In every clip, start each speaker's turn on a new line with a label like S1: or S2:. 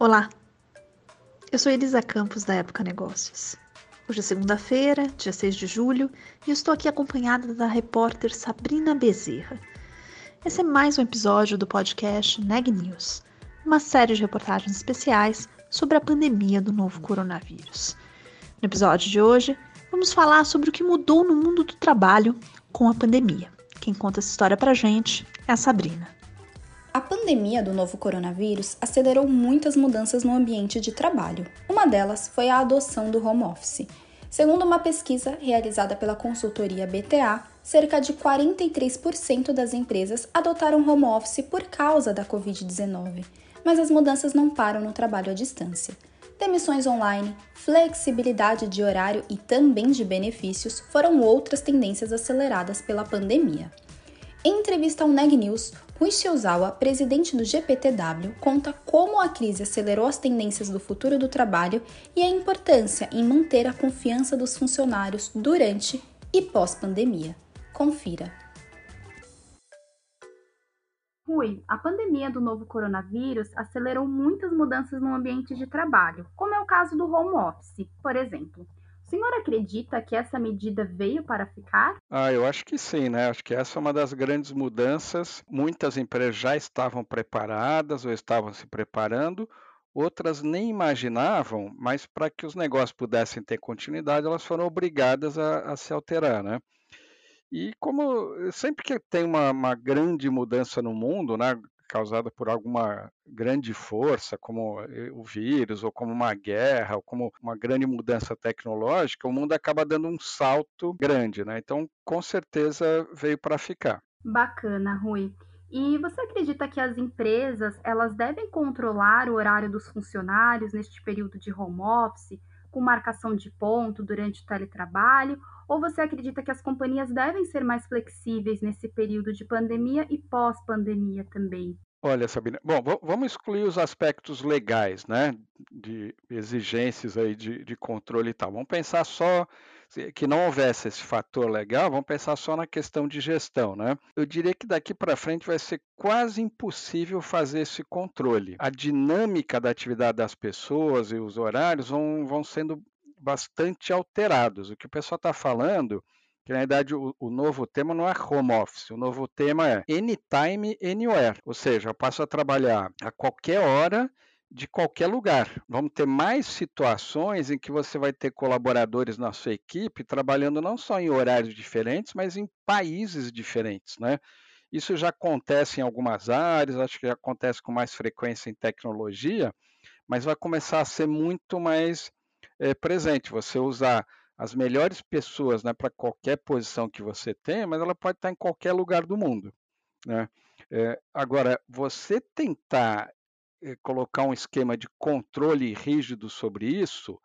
S1: Olá, eu sou Elisa Campos da Época Negócios. Hoje é segunda-feira, dia 6 de julho, e estou aqui acompanhada da repórter Sabrina Bezerra. Esse é mais um episódio do podcast Neg News, uma série de reportagens especiais sobre a pandemia do novo coronavírus. No episódio de hoje, vamos falar sobre o que mudou no mundo do trabalho com a pandemia. Quem conta essa história pra gente é a Sabrina.
S2: Pandemia do novo coronavírus acelerou muitas mudanças no ambiente de trabalho. Uma delas foi a adoção do home office. Segundo uma pesquisa realizada pela consultoria BTA, cerca de 43% das empresas adotaram home office por causa da Covid-19. Mas as mudanças não param no trabalho à distância. Demissões online, flexibilidade de horário e também de benefícios foram outras tendências aceleradas pela pandemia. Em entrevista ao Neg News, Rui Shiozawa, presidente do GPTW, conta como a crise acelerou as tendências do futuro do trabalho e a importância em manter a confiança dos funcionários durante e pós-pandemia. Confira.
S3: Rui, a pandemia do novo coronavírus acelerou muitas mudanças no ambiente de trabalho, como é o caso do home office, por exemplo. Senhor acredita que essa medida veio para ficar?
S4: Ah, eu acho que sim, né? Acho que essa é uma das grandes mudanças. Muitas empresas já estavam preparadas ou estavam se preparando, outras nem imaginavam, mas para que os negócios pudessem ter continuidade, elas foram obrigadas a, a se alterar, né? E como sempre que tem uma, uma grande mudança no mundo, né, causada por alguma grande força, como eh, o vírus, ou como uma guerra, ou como uma grande mudança tecnológica, o mundo acaba dando um salto grande, né? Então, com certeza veio para ficar.
S3: Bacana, Rui. E você acredita que as empresas elas devem controlar o horário dos funcionários neste período de home office, com marcação de ponto durante o teletrabalho? Ou você acredita que as companhias devem ser mais flexíveis nesse período de pandemia e pós-pandemia também?
S4: Olha, Sabina, bom, vamos excluir os aspectos legais, né, de exigências aí de, de controle e tal. Vamos pensar só que não houvesse esse fator legal, vamos pensar só na questão de gestão, né? Eu diria que daqui para frente vai ser quase impossível fazer esse controle. A dinâmica da atividade das pessoas e os horários vão, vão sendo bastante alterados. O que o pessoal está falando, que na verdade o, o, novo tema não é home office, o novo tema é anytime, anywhere. Ou seja, eu passo a trabalhar a qualquer hora de qualquer lugar. Vamos ter mais situações em que você vai ter colaboradores na sua equipe trabalhando não só em horários diferentes, mas em países diferentes, né? Isso já acontece em algumas áreas, acho que já acontece com mais frequência em tecnologia, mas vai começar a ser muito mais é, presente, você usar as melhores pessoas né, para qualquer posição que você tem, mas ela pode estar em qualquer lugar do mundo. Né? É, agora, você tentar é, colocar um esquema de controle rígido sobre isso,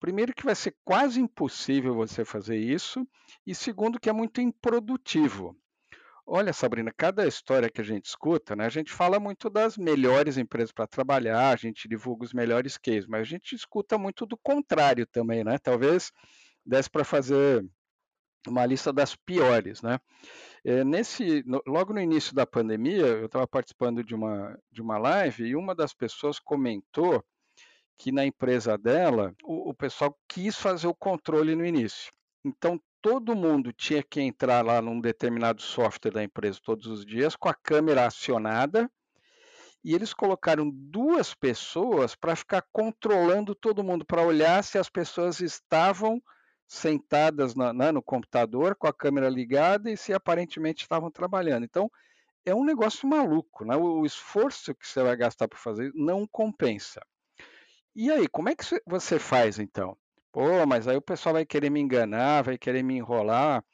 S4: primeiro que vai ser quase impossível você fazer isso, e segundo que é muito improdutivo. Olha, Sabrina, cada história que a gente escuta, né, a gente fala muito das melhores empresas para trabalhar, a gente divulga os melhores cases, mas a gente escuta muito do contrário também, né? Talvez desse para fazer uma lista das piores, né? É, nesse, no, logo no início da pandemia, eu estava participando de uma, de uma live e uma das pessoas comentou que na empresa dela o, o pessoal quis fazer o controle no início. Então, todo mundo tinha que entrar lá num determinado software da empresa todos os dias com a câmera acionada e eles colocaram duas pessoas para ficar controlando todo mundo, para olhar se as pessoas estavam sentadas na, né, no computador com a câmera ligada e se aparentemente estavam trabalhando. Então, é um negócio maluco, né? o, o esforço que você vai gastar para fazer não compensa. E aí, como é que você faz então? Pô, mas aí o pessoal vai querer me enganar, vai querer me enrolar.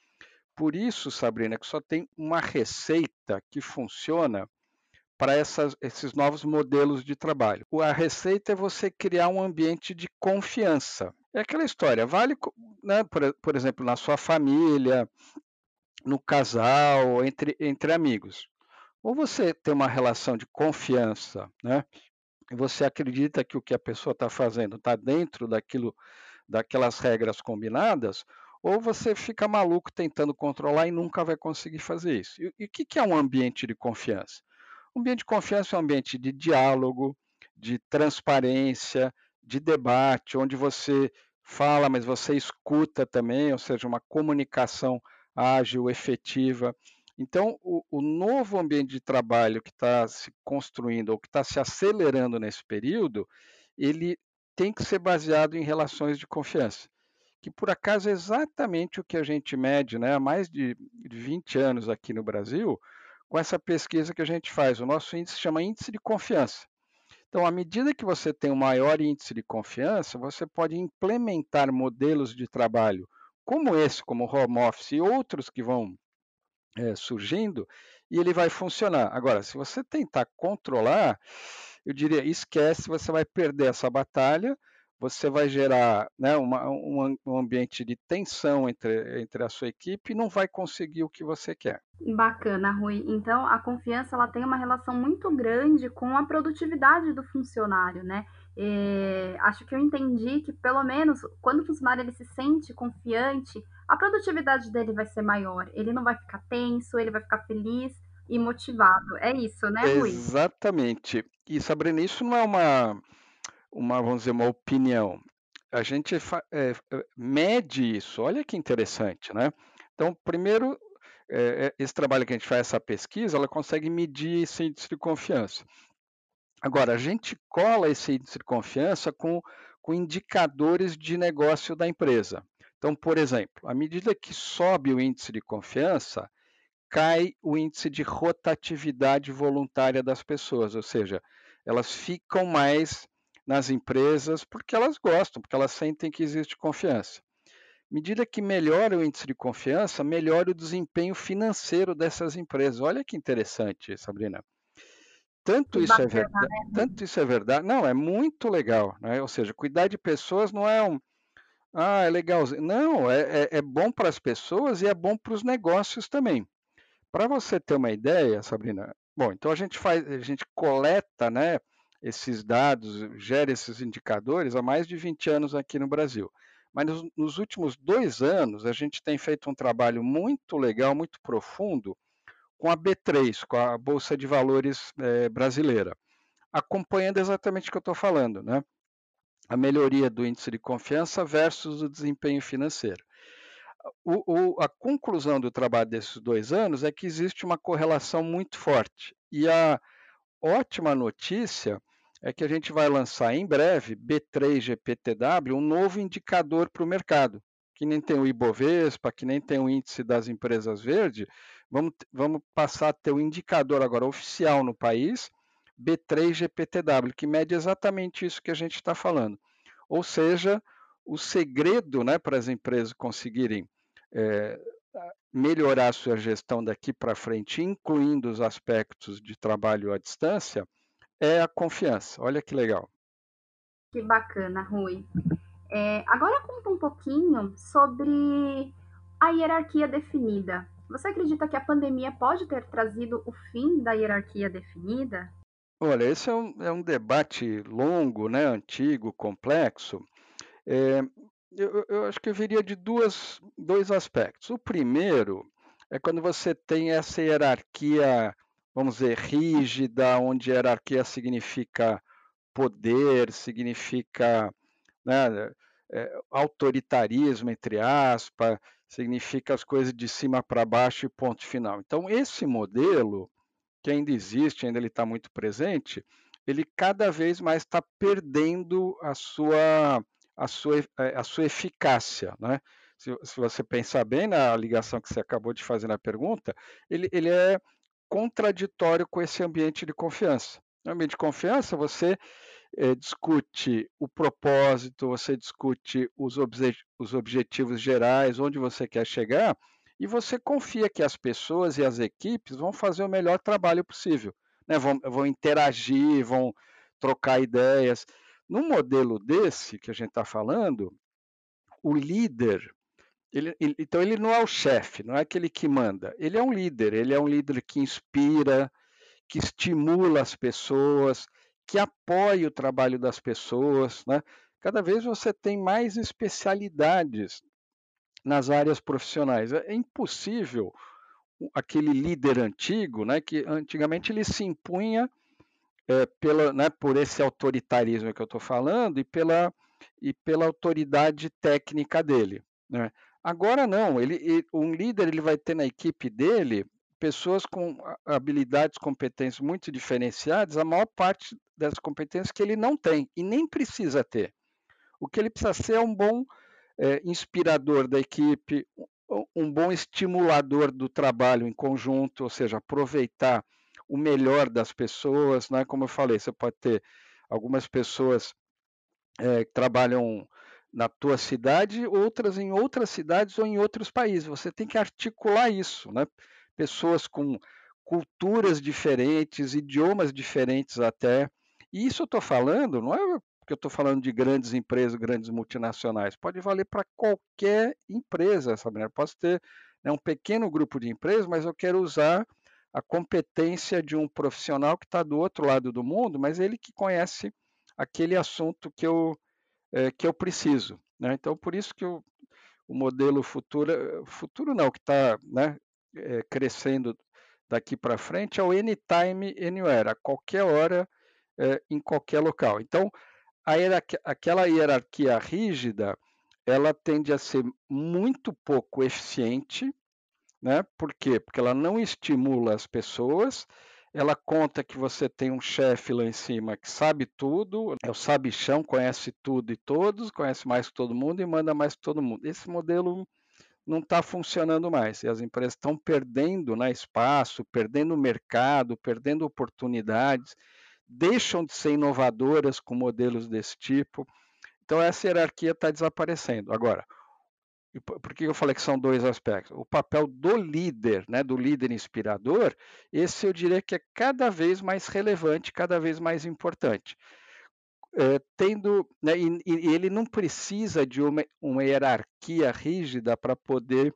S4: Por isso, Sabrina, que só tem uma receita que funciona para esses novos modelos de trabalho. A receita é você criar um ambiente de confiança. É aquela história, vale, né, por, por exemplo, na sua família, no casal, entre, entre amigos. Ou você tem uma relação de confiança, né? E você acredita que o que a pessoa está fazendo está dentro daquilo daquelas regras combinadas, ou você fica maluco tentando controlar e nunca vai conseguir fazer isso. E, o que, que é um ambiente de confiança? Um ambiente de confiança é um ambiente de diálogo, de transparência, de debate, onde você fala, mas você escuta também, ou seja, uma comunicação ágil, efetiva. Então, o, o novo ambiente de trabalho que está se construindo ou que está se acelerando nesse período, ele tem que ser baseado em relações de confiança, que por acaso é exatamente o que a gente mede né, há mais de 20 anos aqui no Brasil, com essa pesquisa que a gente faz. O nosso índice chama índice de confiança. Então, à medida que você tem um maior índice de confiança, você pode implementar modelos de trabalho como esse, como home office e outros que vão é, surgindo, e ele vai funcionar. Agora, se você tentar controlar, eu diria, esquece, você vai perder essa batalha, você vai gerar né, uma, um, um, ambiente de tensão entre, entre a sua equipe e não vai conseguir o que você quer.
S3: Bacana, Rui. Então, a confiança ela tem uma relação muito grande com a produtividade do funcionário, né? É, acho que eu entendi que, pelo menos, quando o funcionário ele se sente confiante, a produtividade dele vai ser maior. Ele não vai ficar tenso, ele vai ficar feliz e motivado. É isso, né, Rui?
S4: Exatamente. E, Sabrina, isso não é uma uma, vamos dizer, uma opinião. A gente é, mede isso, olha que interessante, né? Então, primeiro, é, esse trabalho que a gente faz, essa pesquisa, ela consegue medir esse índice de confiança. Agora, a gente cola esse índice de confiança com, com indicadores de negócio da empresa. Então, por exemplo, à medida que sobe o índice de confiança, cai o índice de rotatividade voluntária das pessoas, ou seja, elas ficam mais nas empresas porque elas gostam, porque elas sentem que existe confiança. À medida que melhora o índice de confiança, melhora o desempenho financeiro dessas empresas. Olha que interessante, Sabrina. Tanto isso é verdade, né? tanto isso é verdade. Não, é muito legal, né? Ou seja, cuidar de pessoas não é um ah, é legal. Não, é, é, é bom para as pessoas e é bom para os negócios também. Para você ter uma ideia, Sabrina, bom, então a gente faz, a gente coleta, né, esses dados, gera esses indicadores há mais de 20 anos aqui no Brasil. Mas nos, nos últimos dois anos, a gente tem feito um trabalho muito legal, muito profundo, com a B3, com a Bolsa de Valores é, brasileira, acompanhando exatamente o que eu estou falando, né? A melhoria do índice de confiança versus o desempenho financeiro. O, o, a conclusão do trabalho desses dois anos é que existe uma correlação muito forte. E a ótima notícia é que a gente vai lançar em breve, B3GPTW, um novo indicador para o mercado, que nem tem o Ibovespa, que nem tem o índice das empresas verdes, vamos, vamos passar a ter o um indicador agora oficial no país, B3GPTW, que mede exatamente isso que a gente está falando. Ou seja, o segredo né, para as empresas conseguirem é, melhorar sua gestão daqui para frente, incluindo os aspectos de trabalho à distância, é a confiança. Olha que legal.
S3: Que bacana, Rui. É, agora conta um pouquinho sobre a hierarquia definida. Você acredita que a pandemia pode ter trazido o fim da hierarquia definida?
S4: Olha, esse é um, é um debate longo, né, antigo, complexo. É, eu, eu, acho que eu viria de duas, dois aspectos. O primeiro é quando você tem essa hierarquia vamos dizer, rígida, onde hierarquia significa poder, significa né, é, autoritarismo, entre aspas, significa as coisas de cima para baixo e ponto final. Então, esse modelo, que ainda existe, ainda ele está muito presente, ele cada vez mais está perdendo a sua, a sua, é, a sua eficácia. Né? Se, se, você pensar bem na ligação que você acabou de fazer na pergunta, ele, ele é contraditório com esse ambiente de confiança. No ambiente de confiança, você é, discute o propósito, você discute os, obje os objetivos gerais, onde você quer chegar, e você confia que as pessoas e as equipes vão fazer o melhor trabalho possível. Né? Vão, vão interagir, vão trocar ideias. Num modelo desse que a gente está falando, o líder ele, ele, então ele não é o chefe, não é aquele que manda. Ele é um líder, ele é um líder que inspira, que estimula as pessoas, que apoia o trabalho das pessoas. Né? Cada vez você tem mais especialidades nas áreas profissionais. É impossível aquele líder antigo, né, que antigamente ele se impunha é, pela, né, por esse autoritarismo que eu estou falando e pela, e pela autoridade técnica dele. Né? Agora não, ele, um líder ele vai ter na equipe dele pessoas com habilidades, competências muito diferenciadas, a maior parte das competências que ele não tem e nem precisa ter. O que ele precisa ser é um bom é, inspirador da equipe, um bom estimulador do trabalho em conjunto, ou seja, aproveitar o melhor das pessoas, né? Como eu falei, você pode ter algumas pessoas é, que trabalham na tua cidade, outras em outras cidades ou em outros países. Você tem que articular isso, né? Pessoas com culturas diferentes, idiomas diferentes até. E isso eu estou falando, não é porque eu estou falando de grandes empresas, grandes multinacionais. Pode valer para qualquer empresa, sabe? Posso ter né, um pequeno grupo de empresas, mas eu quero usar a competência de um profissional que está do outro lado do mundo, mas ele que conhece aquele assunto que eu, é, que eu preciso. Né? Então, por isso que o, o modelo futuro, futuro não, que está né, é, crescendo daqui para frente, é o Anytime, Anywhere, a qualquer hora, é, em qualquer local. Então, hierarquia, aquela hierarquia rígida, ela tende a ser muito pouco eficiente, né? Por quê? Porque ela não estimula as pessoas, ela conta que você tem um chefe lá em cima que sabe tudo, é o sabichão, conhece tudo e todos, conhece mais que todo mundo e manda mais que todo mundo. Esse modelo não está funcionando mais e as empresas estão perdendo né, espaço, perdendo mercado, perdendo oportunidades, deixam de ser inovadoras com modelos desse tipo. Então essa hierarquia está desaparecendo. Agora, por que eu falei que são dois aspectos? O papel do líder, né, do líder inspirador, esse eu diria que é cada vez mais relevante, cada vez mais importante. É, tendo, né, e, e, ele não precisa de uma, uma hierarquia rígida para poder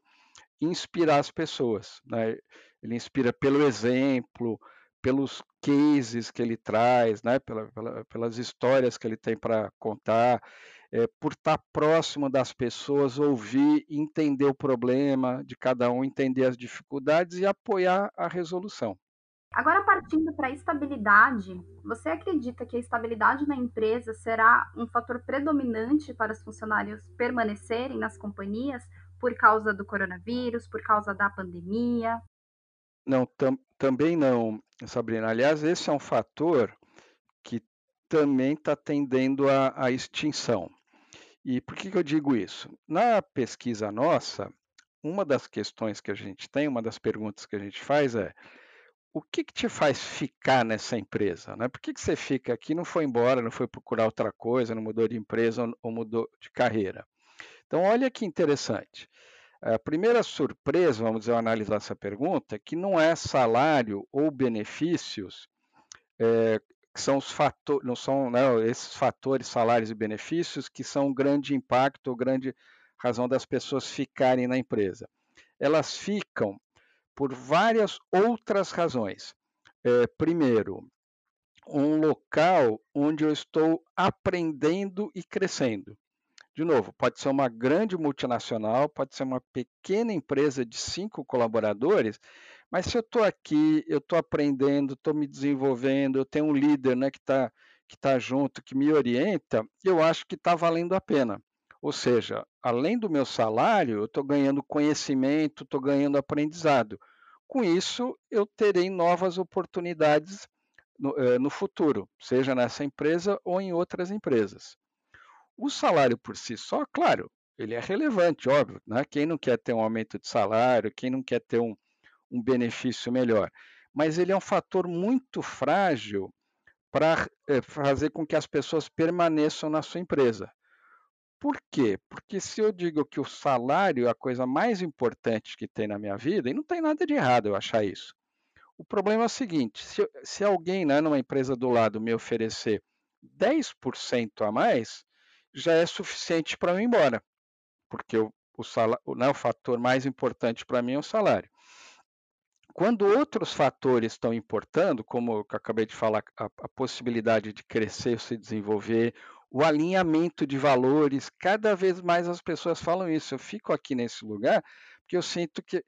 S4: inspirar as pessoas. Né? Ele inspira pelo exemplo, pelos cases que ele traz, né? Pela, pela, pelas histórias que ele tem para contar é, por estar próximo das pessoas, ouvir, entender o problema de cada um, entender as dificuldades e apoiar a resolução.
S3: Agora, partindo para a estabilidade, você acredita que a estabilidade na empresa será um fator predominante para os funcionários permanecerem nas companhias por causa do coronavírus, por causa da pandemia?
S4: Não, tam, também não, Sabrina. Aliás, esse é um fator também está tendendo à extinção. E por que, que eu digo isso? Na pesquisa nossa, uma das questões que a gente tem, uma das perguntas que a gente faz é: o que, que te faz ficar nessa empresa? Né? Por que, que você fica aqui, não foi embora, não foi procurar outra coisa, não mudou de empresa ou mudou de carreira? Então, olha que interessante. A primeira surpresa, vamos dizer, ao analisar essa pergunta, é que não é salário ou benefícios é, que são os fatores, não são né, esses fatores, salários e benefícios, que são um grande impacto ou grande razão das pessoas ficarem na empresa. Elas ficam por várias outras razões. É, primeiro, um local onde eu estou aprendendo e crescendo. De novo, pode ser uma grande multinacional, pode ser uma pequena empresa de cinco colaboradores, mas se eu estou aqui, eu estou aprendendo, estou me desenvolvendo, eu tenho um líder né, que está que tá junto, que me orienta, eu acho que está valendo a pena. Ou seja, além do meu salário, eu estou ganhando conhecimento, estou ganhando aprendizado. Com isso, eu terei novas oportunidades no, eh, no futuro, seja nessa empresa ou em outras empresas. O salário por si só, claro, ele é relevante, óbvio. Né? Quem não quer ter um aumento de salário, quem não quer ter um, um benefício melhor. Mas ele é um fator muito frágil para é, fazer com que as pessoas permaneçam na sua empresa. Por quê? Porque se eu digo que o salário é a coisa mais importante que tem na minha vida, e não tem nada de errado eu achar isso. O problema é o seguinte: se, se alguém né, numa empresa do lado me oferecer 10% a mais, já é suficiente para eu ir embora, porque o, salário, né, o fator mais importante para mim é o salário. Quando outros fatores estão importando, como eu acabei de falar, a, a possibilidade de crescer, se desenvolver, o alinhamento de valores, cada vez mais as pessoas falam isso. Eu fico aqui nesse lugar porque eu sinto que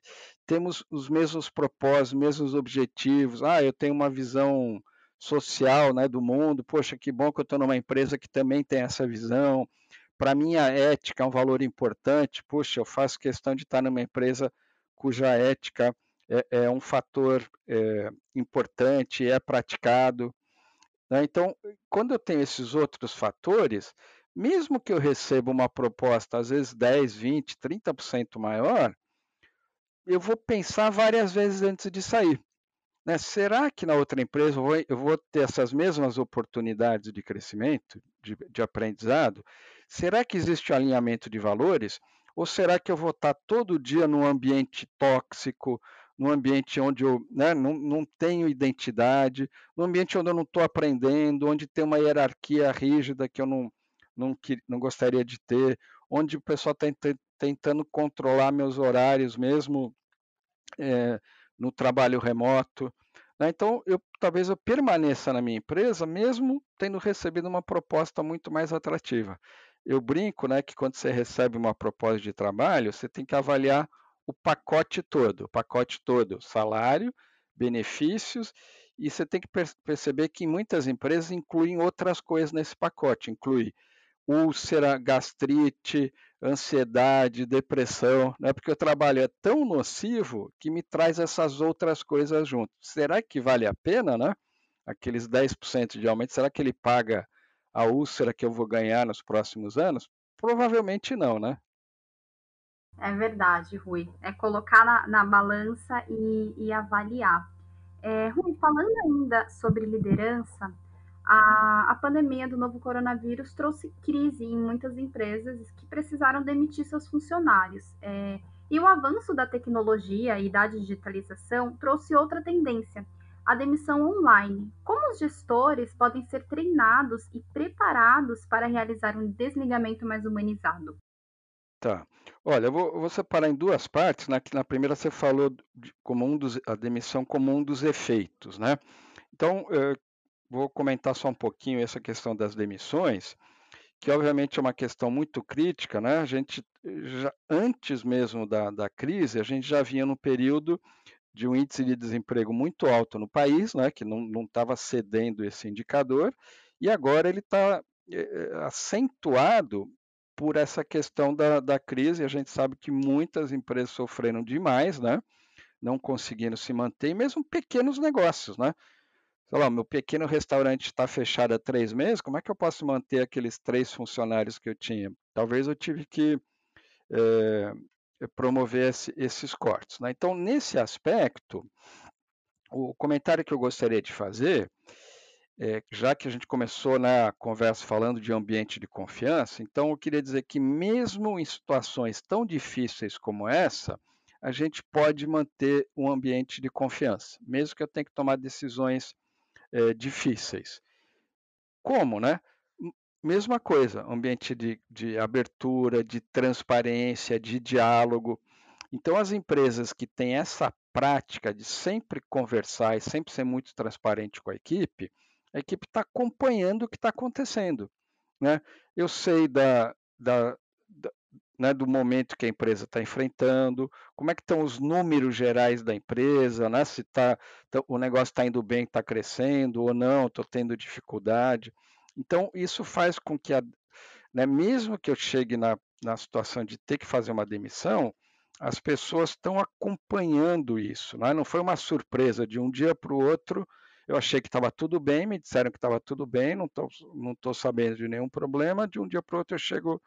S4: temos os mesmos propósitos, os mesmos objetivos. Ah, eu tenho uma visão social né, do mundo. Poxa, que bom que eu estou numa empresa que também tem essa visão. Para mim, a ética é um valor importante. Poxa, eu faço questão de estar numa empresa cuja ética é, é um fator é, importante, é praticado. Né? Então, quando eu tenho esses outros fatores, mesmo que eu receba uma proposta, às vezes 10, 20, 30% maior, eu vou pensar várias vezes antes de sair. Né? Será que na outra empresa eu vou, eu vou, ter essas mesmas oportunidades de crescimento, de, de aprendizado? Será que existe alinhamento de valores? Ou será que eu vou estar todo dia num ambiente tóxico, num ambiente onde eu né, não, não tenho identidade, num ambiente onde eu não estou aprendendo, onde tem uma hierarquia rígida que eu não, não, não gostaria de ter, onde o pessoal está tentando controlar meus horários mesmo é, no trabalho remoto. Né? Então, eu, talvez eu permaneça na minha empresa, mesmo tendo recebido uma proposta muito mais atrativa. Eu brinco né, que quando você recebe uma proposta de trabalho, você tem que avaliar o pacote todo, o pacote todo, salário, benefícios, e você tem que perceber que muitas empresas incluem outras coisas nesse pacote, inclui úlcera, gastrite, ansiedade, depressão, né? porque o trabalho é tão nocivo que me traz essas outras coisas junto. Será que vale a pena, né? Aqueles 10% de aumento, será que ele paga a úlcera que eu vou ganhar nos próximos anos? Provavelmente não, né?
S3: É verdade, Rui. É colocar na, na balança e, e avaliar. É, Rui, falando ainda sobre liderança, a, a pandemia do novo coronavírus trouxe crise em muitas empresas que precisaram demitir seus funcionários. É, e o avanço da tecnologia e da digitalização trouxe outra tendência, a demissão online. Como os gestores podem ser treinados e preparados para realizar um desligamento mais humanizado?
S4: Tá. Olha, eu vou, vou separar em duas partes. Né? Na primeira você falou de, como um dos, a demissão como um dos efeitos, né? Então, eh, vou comentar só um pouquinho essa questão das demissões, que obviamente é uma questão muito crítica, né? A gente, já, antes mesmo da, da crise, a gente já vinha no período de um índice de desemprego muito alto no país, né? Que não estava cedendo esse indicador, e agora ele está é, é, acentuado por essa questão da, da crise. A gente sabe que muitas empresas sofreram demais, né? Não conseguindo se manter, e mesmo pequenos negócios, né? sei lá, meu pequeno restaurante está fechado há três meses, como é que eu posso manter aqueles três funcionários que eu tinha? Talvez eu tive que é, promover esse, esses cortes. Né? Então, nesse aspecto, o comentário que eu gostaria de fazer, é, já que a gente começou na conversa falando de ambiente de confiança, então eu queria dizer que mesmo em situações tão difíceis como essa, a gente pode manter um ambiente de confiança, mesmo que eu tenha que tomar decisões é, difíceis. Como, né? Mesma coisa, ambiente de, de abertura, de transparência, de diálogo. Então, as empresas que têm essa prática de sempre conversar e sempre ser muito transparente com a equipe, a equipe está acompanhando o que está acontecendo. Né? Eu sei da, da, né, do momento que a empresa está enfrentando, como é que estão os números gerais da empresa, né, se tá o negócio está indo bem, está crescendo ou não, estou tendo dificuldade. Então, isso faz com que, a, né, mesmo que eu chegue na, na situação de ter que fazer uma demissão, as pessoas estão acompanhando isso. Né? Não foi uma surpresa de um dia para o outro. Eu achei que estava tudo bem, me disseram que estava tudo bem, não estou não tô sabendo de nenhum problema. De um dia para o outro eu chego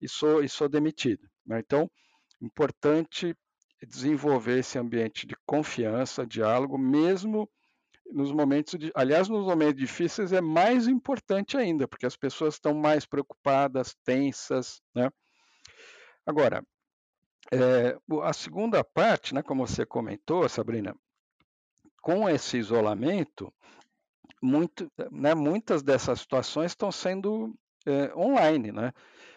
S4: e sou, e sou demitido. Né? Então, importante desenvolver esse ambiente de confiança, diálogo, mesmo nos momentos de, aliás, nos momentos difíceis é mais importante ainda, porque as pessoas estão mais preocupadas, tensas, né? Agora, é, a segunda parte, né, como você comentou, Sabrina, com esse isolamento, muito, né, muitas dessas situações estão sendo é, online, né?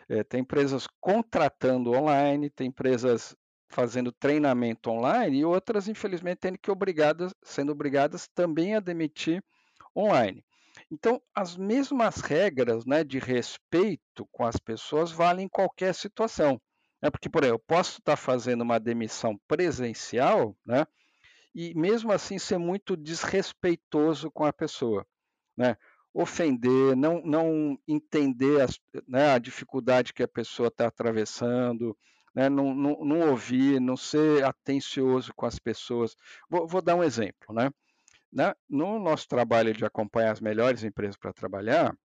S4: É, tem empresas contratando online, tem empresas fazendo treinamento online e outras, infelizmente, tendo que obrigadas, sendo obrigadas também a demitir online. Então, as mesmas regras né, de respeito com as pessoas valem em qualquer situação. Né? Porque, por exemplo, eu posso estar fazendo uma demissão presencial né, e, mesmo assim, ser muito desrespeitoso com a pessoa. né? ofender, não, não entender as, né, a dificuldade que a pessoa está atravessando, né, não, não, não, ouvir, não ser atencioso com as pessoas. Vou, vou dar um exemplo. Né? No nosso trabalho de acompanhar as melhores empresas para trabalhar,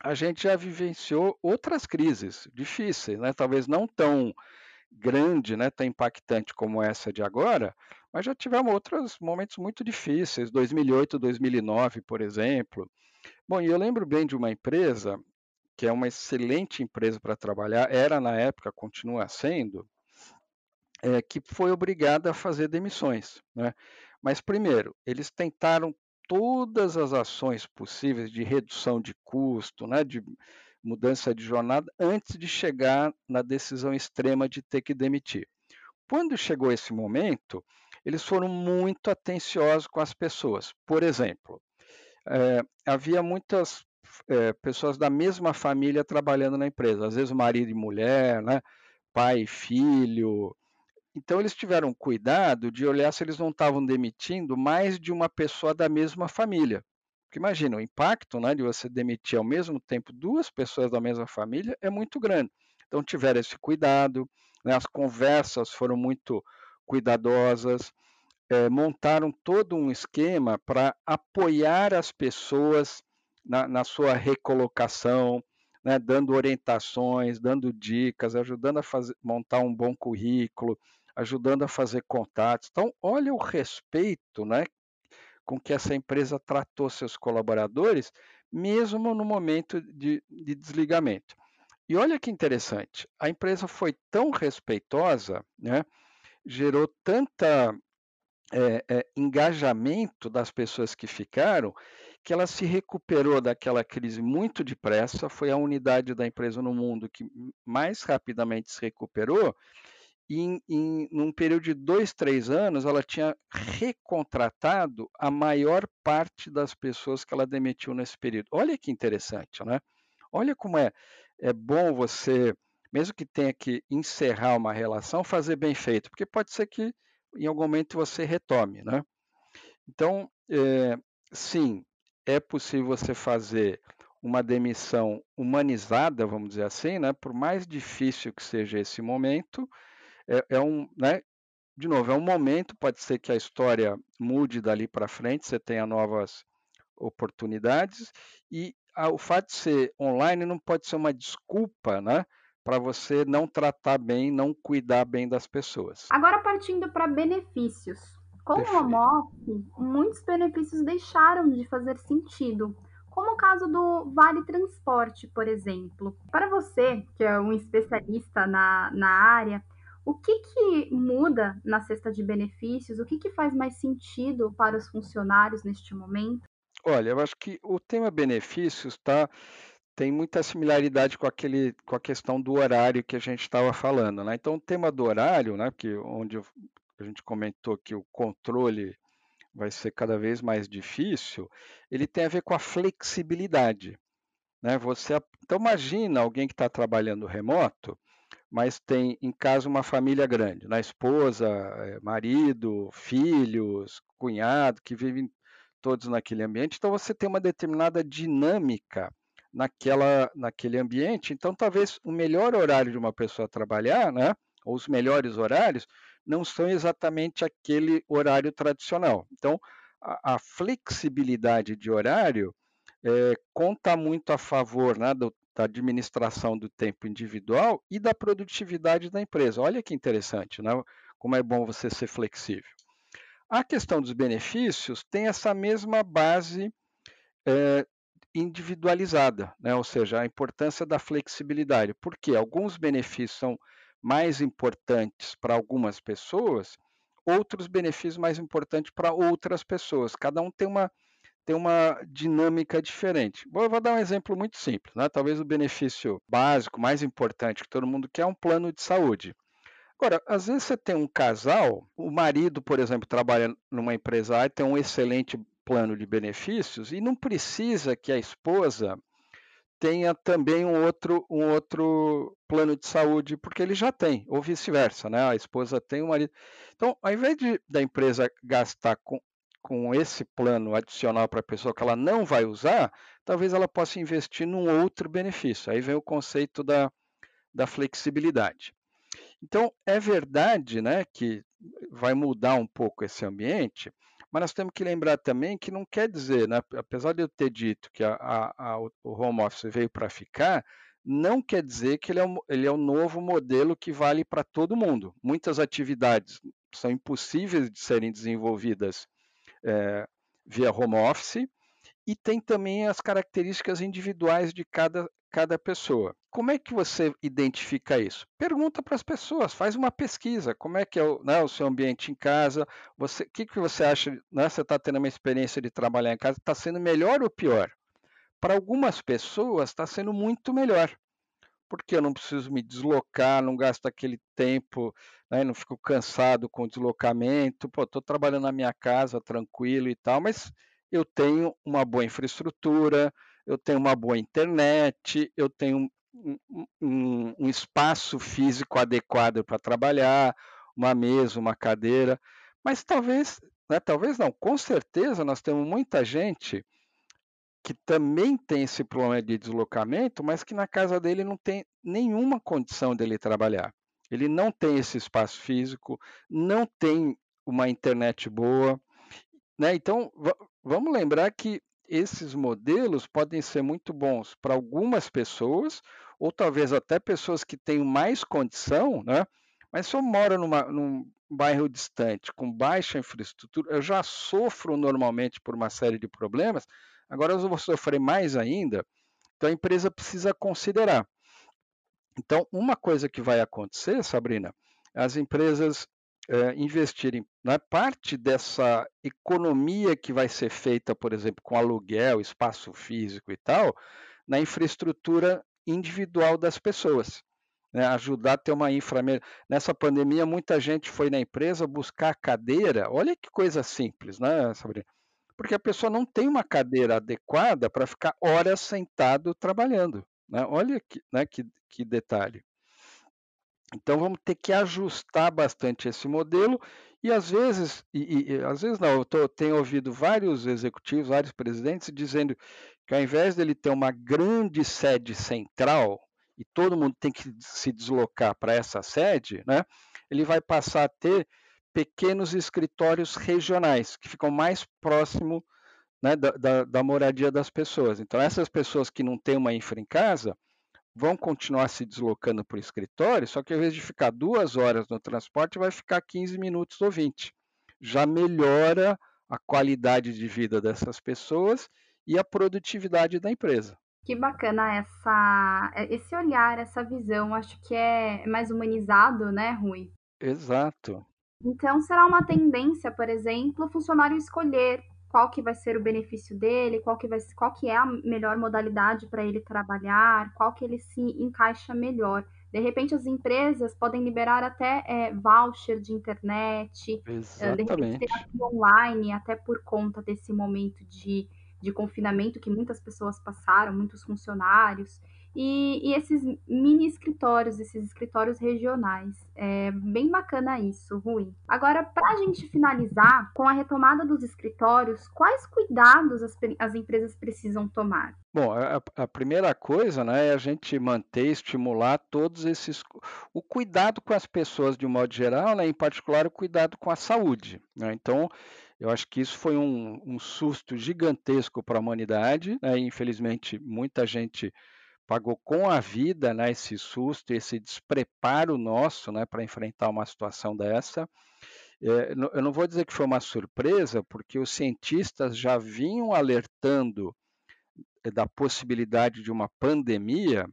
S4: a gente já vivenciou outras crises difíceis, né? talvez não tão grande, né, tão impactante como essa de agora, mas já tivemos outros momentos muito difíceis, 2008, 2009, por exemplo. Bom, e eu lembro bem de uma empresa que é uma excelente empresa para trabalhar, era na época, continua sendo, é, que foi obrigada a fazer demissões. Né? Mas, primeiro, eles tentaram todas as ações possíveis de redução de custo, né, de mudança de jornada, antes de chegar na decisão extrema de ter que demitir. Quando chegou esse momento, eles foram muito atenciosos com as pessoas. Por exemplo, é, havia muitas é, pessoas da mesma família trabalhando na empresa, às vezes marido e mulher, né? pai e filho. Então eles tiveram cuidado de olhar se eles não estavam demitindo mais de uma pessoa da mesma família. Porque imagina, o impacto né, de você demitir ao mesmo tempo duas pessoas da mesma família é muito grande. Então tiveram esse cuidado, né, as conversas foram muito cuidadosas, é, montaram todo um esquema para apoiar as pessoas na, na sua recolocação, né, dando orientações, dando dicas, ajudando a fazer, montar um bom currículo, ajudando a fazer contatos. Então, olha o respeito né, com que essa empresa tratou seus colaboradores, mesmo no momento de, de desligamento. E olha que interessante, a empresa foi tão respeitosa, né, gerou tanta é, é, engajamento das pessoas que ficaram, que ela se recuperou daquela crise muito depressa, foi a unidade da empresa no mundo que mais rapidamente se recuperou, e em, em num período de dois, três anos, ela tinha recontratado a maior parte das pessoas que ela demitiu nesse período. Olha que interessante, né? Olha como é, é bom você, mesmo que tenha que encerrar uma relação, fazer bem feito, porque pode ser que em algum momento você retome, né? Então, é, sim, é possível você fazer uma demissão humanizada, vamos dizer assim, né? Por mais difícil que seja esse momento, é, é um, né? De novo, é um momento. Pode ser que a história mude dali para frente, você tenha novas oportunidades e a, o fato de ser online não pode ser uma desculpa, né? Para você não tratar bem, não cuidar bem das pessoas.
S3: Agora partindo para benefícios. Com o home office, muitos benefícios deixaram de fazer sentido, como o caso do Vale Transporte, por exemplo. Para você, que é um especialista na, na área, o que, que muda na cesta de benefícios? O que, que faz mais sentido para os funcionários neste momento?
S4: Olha, eu acho que o tema benefícios está tem muita similaridade com, aquele, com a questão do horário que a gente estava falando. Né? Então, o tema do horário, né, que onde a gente comentou que o controle vai ser cada vez mais difícil, ele tem a ver com a flexibilidade. Né? Você, então, imagina alguém que está trabalhando remoto, mas tem em casa uma família grande, né? esposa, eh, marido, filhos, cunhado, que vivem todos naquele ambiente. Então, você tem uma determinada dinâmica naquela, naquele ambiente. Então, talvez o melhor horário de uma pessoa trabalhar, né, ou os melhores horários, não são exatamente aquele horário tradicional. Então, a, a flexibilidade de horário é, conta muito a favor né, do, da administração do tempo individual e da produtividade da empresa. Olha que interessante, né? como é bom você ser flexível. A questão dos benefícios tem essa mesma base é, individualizada, né? ou seja, a importância da flexibilidade, porque alguns benefícios são mais importantes para algumas pessoas, outros benefícios mais importantes para outras pessoas. Cada um tem uma, tem uma dinâmica diferente. Vou, vou dar um exemplo muito simples. Né? Talvez o benefício básico, mais importante que todo mundo quer é um plano de saúde. Agora, às vezes você tem um casal, o marido, por exemplo, trabalha numa empresa e tem um excelente plano de benefícios e não precisa que a esposa tenha também um outro, um outro plano de saúde, porque ele já tem, ou vice-versa, né? A esposa tem, o marido. Então, ao invés de, da empresa gastar com, com esse plano adicional para a pessoa que ela não vai usar, talvez ela possa investir num outro benefício. Aí vem o conceito da, da flexibilidade. Então, é verdade né, que vai mudar um pouco esse ambiente, mas nós temos que lembrar também que não quer dizer, né, apesar de eu ter dito que a, a, a, o home office veio para ficar, não quer dizer que ele é, um, ele é um novo modelo que vale para todo mundo. Muitas atividades são impossíveis de serem desenvolvidas é, via home office, e tem também as características individuais de cada, cada pessoa. Como é que você identifica isso? Pergunta para as pessoas, faz uma pesquisa. Como é que é o, né, o seu ambiente em casa? O que, que você acha? Né, você está tendo uma experiência de trabalhar em casa? Está sendo melhor ou pior? Para algumas pessoas está sendo muito melhor porque eu não preciso me deslocar, não gasto aquele tempo, né, não fico cansado com o deslocamento, estou trabalhando na minha casa tranquilo e tal, mas eu tenho uma boa infraestrutura, eu tenho uma boa internet, eu tenho um, um, um espaço físico adequado para trabalhar, uma mesa, uma cadeira, mas talvez, né, talvez não, com certeza nós temos muita gente que também tem esse problema de deslocamento, mas que na casa dele não tem nenhuma condição dele trabalhar. Ele não tem esse espaço físico, não tem uma internet boa. Né? Então, vamos lembrar que esses modelos podem ser muito bons para algumas pessoas, ou talvez até pessoas que têm mais condição, né? mas se eu moro numa, num bairro distante, com baixa infraestrutura, eu já sofro normalmente por uma série de problemas, Agora eu vou sofrer mais ainda, então a empresa precisa considerar. Então, uma coisa que vai acontecer, Sabrina, as empresas é, investirem na né, parte dessa economia que vai ser feita, por exemplo, com aluguel, espaço físico e tal, na infraestrutura individual das pessoas. Né, ajudar a ter uma infra. Nessa pandemia, muita gente foi na empresa buscar cadeira. Olha que coisa simples, né, Sabrina? porque a pessoa não tem uma cadeira adequada para ficar horas sentado trabalhando. Né? Olha que, né, que, que detalhe. Então vamos ter que ajustar bastante esse modelo e às vezes, e, e às vezes não, eu tô, tenho ouvido vários executivos, vários presidentes dizendo que ao invés dele ter uma grande sede central e todo mundo tem que se deslocar para essa sede, né, ele vai passar a ter pequenos escritórios regionais, que ficam mais próximo né, da, da, da, moradia das pessoas. Então, essas pessoas que não têm uma infra em casa vão continuar se deslocando para o escritório, só que ao invés de ficar duas horas no transporte, vai ficar 15 minutos ou 20. Já melhora a qualidade de vida dessas pessoas e a produtividade da empresa.
S3: Que bacana essa, esse olhar, essa visão. Acho que é mais humanizado, né, Rui?
S4: Exato.
S3: Então, será uma tendência, por exemplo, o funcionário escolher qual que vai ser o benefício dele, qual que, vai, qual que é a melhor modalidade para ele trabalhar, qual que ele se encaixa melhor. De repente, as empresas podem liberar até é, voucher de internet,
S4: Exatamente. de repente,
S3: terapia online, até por conta desse momento de, de confinamento que muitas pessoas passaram, muitos funcionários. E, e, esses mini escritórios, esses escritórios regionais. É bem bacana isso, Rui. Agora, para a gente finalizar, com a retomada dos escritórios, quais cuidados as, as empresas precisam tomar?
S4: Bom, a, a, primeira coisa né, é a gente manter, estimular todos esses. O cuidado com as pessoas de um modo geral, né, em particular o cuidado com a saúde. Né? Então, eu acho que isso foi um, um susto gigantesco para a humanidade. Né? infelizmente, muita gente pagou com a vida né, esse susto, esse despreparo nosso né, para enfrentar uma situação dessa. É, eu não vou dizer que foi uma surpresa, porque os cientistas já vinham alertando eh, da possibilidade de uma pandemia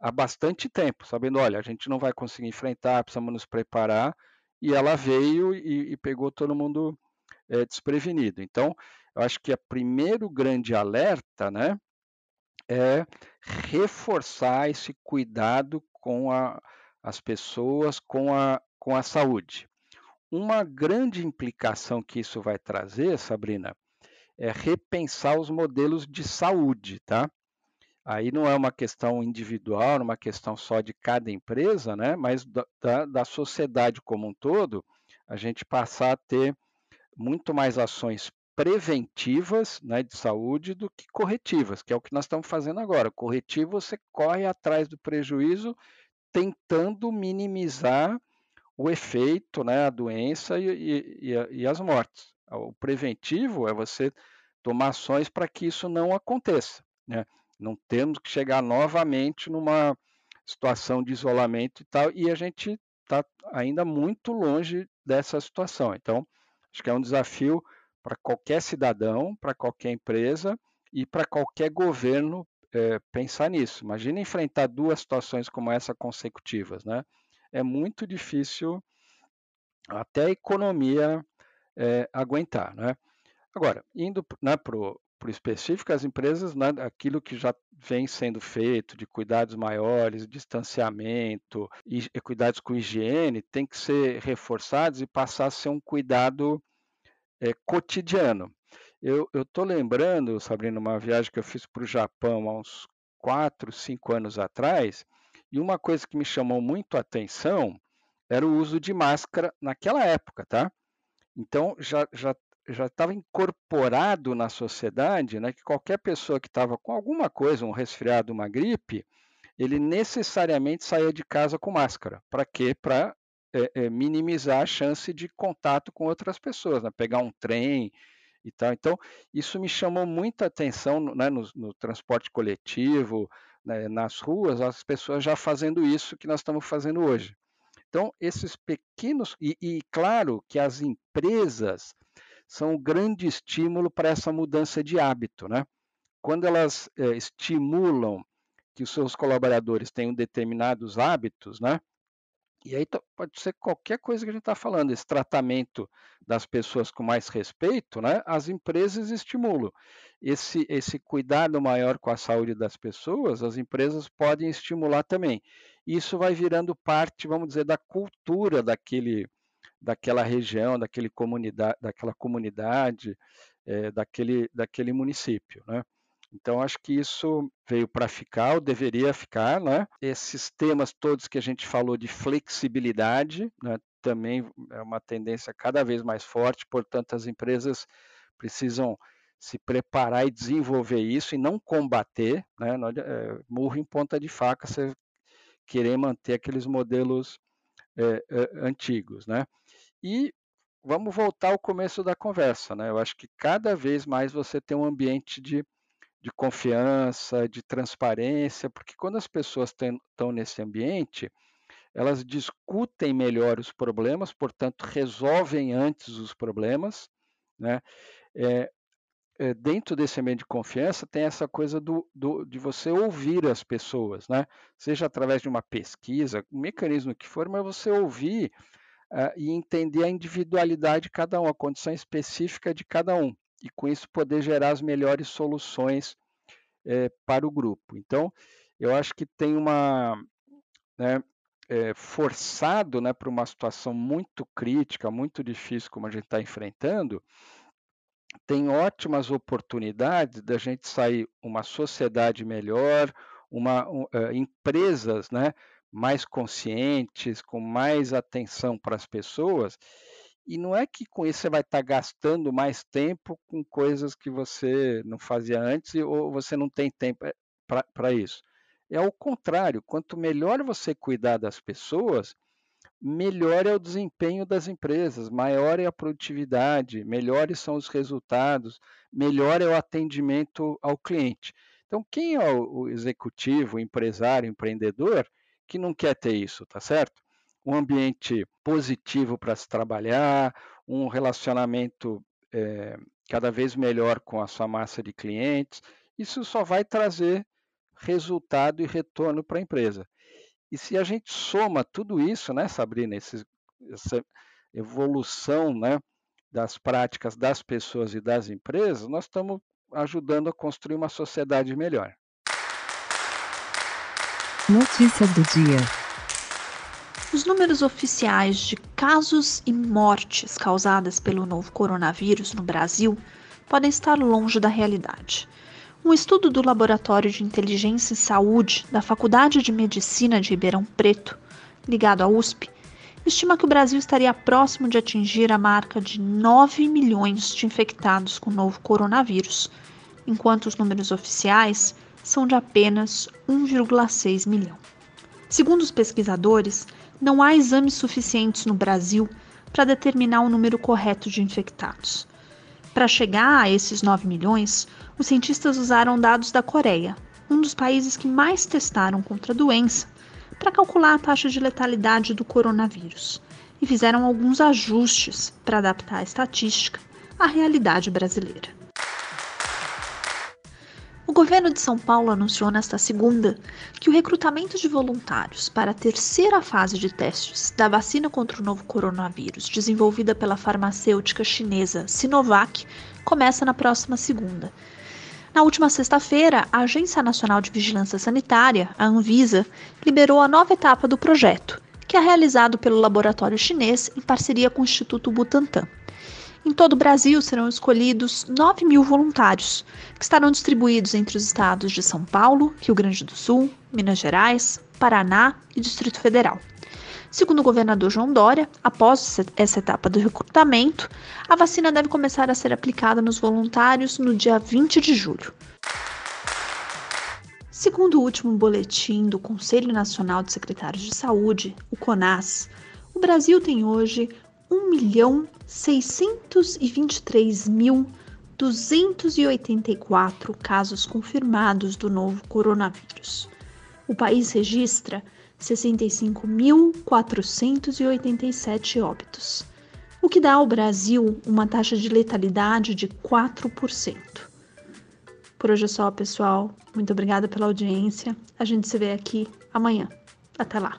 S4: há bastante tempo, sabendo, olha, a gente não vai conseguir enfrentar, precisamos nos preparar, e ela veio e, e pegou todo mundo é, desprevenido. Então, eu acho que o primeiro grande alerta, né, é reforçar esse cuidado com a, as pessoas, com a, com a saúde. Uma grande implicação que isso vai trazer, Sabrina, é repensar os modelos de saúde, tá? Aí não é uma questão individual, é uma questão só de cada empresa, né? Mas da, da sociedade como um todo, a gente passar a ter muito mais ações preventivas né, de saúde do que corretivas, que é o que nós estamos fazendo agora. Corretivo, você corre atrás do prejuízo tentando minimizar o efeito, né, a doença e, e, e, as mortes. O preventivo é você tomar ações para que isso não aconteça. Né? Não temos que chegar novamente numa situação de isolamento e tal, e a gente está ainda muito longe dessa situação. Então, acho que é um desafio para qualquer cidadão, para qualquer empresa e para qualquer governo é, pensar nisso. Imagina enfrentar duas situações como essa consecutivas, né? É muito difícil até a economia é, aguentar, né? Agora, indo né, para o específico, as empresas, né, aquilo que já vem sendo feito de cuidados maiores, distanciamento e cuidados com higiene, tem que ser reforçados e passar a ser um cuidado é, cotidiano. Eu estou lembrando, Sabrina, uma viagem que eu fiz para o Japão há uns 4, 5 anos atrás, e uma coisa que me chamou muito a atenção era o uso de máscara naquela época, tá? Então já já já estava incorporado na sociedade, né, que qualquer pessoa que estava com alguma coisa, um resfriado, uma gripe, ele necessariamente saía de casa com máscara. Para quê? Para é, é, minimizar a chance de contato com outras pessoas, né? pegar um trem e tal. Então, isso me chamou muita atenção né, no, no, transporte coletivo, né, nas ruas, as pessoas já fazendo isso que nós estamos fazendo hoje. Então, esses pequenos. E, e claro que as empresas são um grande estímulo para essa mudança de hábito. Né? Quando elas é, estimulam que os seus colaboradores tenham determinados hábitos, né? E aí pode ser qualquer coisa que a gente está falando, esse tratamento das pessoas com mais respeito, né? As empresas estimulam. Esse, esse cuidado maior com a saúde das pessoas, as empresas podem estimular também. Isso vai virando parte, vamos dizer, da cultura daquele, daquela região, daquele comunidade, daquela comunidade, é, daquele, daquele município, né? Então, acho que isso veio para ficar, ou deveria ficar, né? Esses temas todos que a gente falou de flexibilidade, né? também é uma tendência cada vez mais forte, portanto, as empresas precisam se preparar e desenvolver isso e não combater, né? É, murro em ponta de faca, você querer manter aqueles modelos é, é, antigos, né? E vamos voltar ao começo da conversa, né? Eu acho que cada vez mais você tem um ambiente de de confiança, de transparência, porque quando as pessoas estão nesse ambiente, elas discutem melhor os problemas, portanto, resolvem antes os problemas. Né? É, é, dentro desse ambiente de confiança, tem essa coisa do, do, de você ouvir as pessoas, né? seja através de uma pesquisa, um mecanismo que for, mas você ouvir uh, e entender a individualidade de cada um, a condição específica de cada um e com isso poder gerar as melhores soluções é, para o grupo. Então, eu acho que tem uma né, é, forçado né, para uma situação muito crítica, muito difícil como a gente está enfrentando, tem ótimas oportunidades da gente sair uma sociedade melhor, uma, uh, empresas né, mais conscientes, com mais atenção para as pessoas e não é que com isso você vai estar gastando mais tempo com coisas que você não fazia antes ou você não tem tempo eh, para isso. É o contrário, quanto melhor você cuidar das pessoas, melhor é o desempenho das empresas, maior é a produtividade, melhores são os resultados, melhor é o atendimento ao cliente. Então, quem é o executivo, o empresário, o empreendedor que não quer ter isso, tá certo? Um ambiente positivo para se trabalhar, um relacionamento é, cada vez melhor com a sua massa de clientes. Isso só vai trazer resultado e retorno para a empresa. E se a gente soma tudo isso, né, Sabrina, esse, essa evolução né, das práticas das pessoas e das empresas, nós estamos ajudando a construir uma sociedade melhor.
S1: Notícia do dia. Os números oficiais de casos e mortes causadas pelo novo coronavírus no Brasil podem estar longe da realidade. Um estudo do Laboratório de Inteligência e Saúde da Faculdade de Medicina de Ribeirão Preto, ligado à USP, estima que o Brasil estaria próximo de atingir a marca de 9 milhões de infectados com o novo coronavírus, enquanto os números oficiais são de apenas 1,6 milhão. Segundo os pesquisadores, não há exames suficientes no Brasil para determinar o número correto de infectados. Para chegar a esses 9 milhões, os cientistas usaram dados da Coreia, um dos países que mais testaram contra a doença, para calcular a taxa de letalidade do coronavírus e fizeram alguns ajustes para adaptar a estatística à realidade brasileira. O governo de São Paulo anunciou nesta segunda que o recrutamento de voluntários para a terceira fase de testes da vacina contra o novo coronavírus, desenvolvida pela farmacêutica chinesa Sinovac, começa na próxima segunda na última sexta-feira, a Agência Nacional de Vigilância Sanitária, a Anvisa, liberou a nova etapa do projeto, que é realizado pelo laboratório chinês em parceria com o Instituto Butantan. Em todo o Brasil serão escolhidos 9 mil voluntários, que estarão distribuídos entre os estados de São Paulo, Rio Grande do Sul, Minas Gerais, Paraná e Distrito Federal. Segundo o governador João Dória, após essa etapa do recrutamento, a vacina deve começar a ser aplicada nos voluntários no dia 20 de julho. Segundo o último boletim do Conselho Nacional de Secretários de Saúde, o CONAS, o Brasil tem hoje 1.623.284 casos confirmados do novo coronavírus. O país registra 65.487 óbitos, o que dá ao Brasil uma taxa de letalidade de 4%. Por hoje é só, pessoal. Muito obrigada pela audiência. A gente se vê aqui amanhã. Até lá.